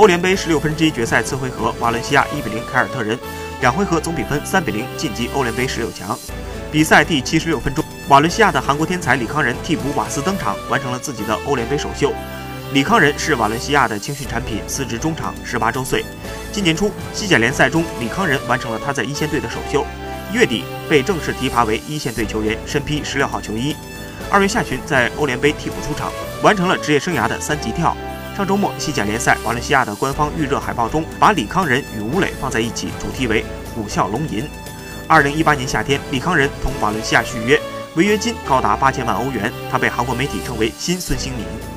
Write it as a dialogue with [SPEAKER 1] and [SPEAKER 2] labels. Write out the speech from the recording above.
[SPEAKER 1] 欧联杯十六分之一决赛次回合，瓦伦西亚一比零凯尔特人，两回合总比分三比零晋级欧联杯十六强。比赛第七十六分钟，瓦伦西亚的韩国天才李康仁替补瓦斯登场，完成了自己的欧联杯首秀。李康仁是瓦伦西亚的青训产品，司职中场，十八周岁。今年初西甲联赛中，李康仁完成了他在一线队的首秀，一月底被正式提拔为一线队球员，身披十六号球衣。二月下旬在欧联杯替补出场，完成了职业生涯的三级跳。上周末西甲联赛，瓦伦西亚的官方预热海报中把李康仁与吴磊放在一起，主题为虎啸龙吟。二零一八年夏天，李康仁同瓦伦西亚续约，违约金高达八千万欧元，他被韩国媒体称为新孙兴民。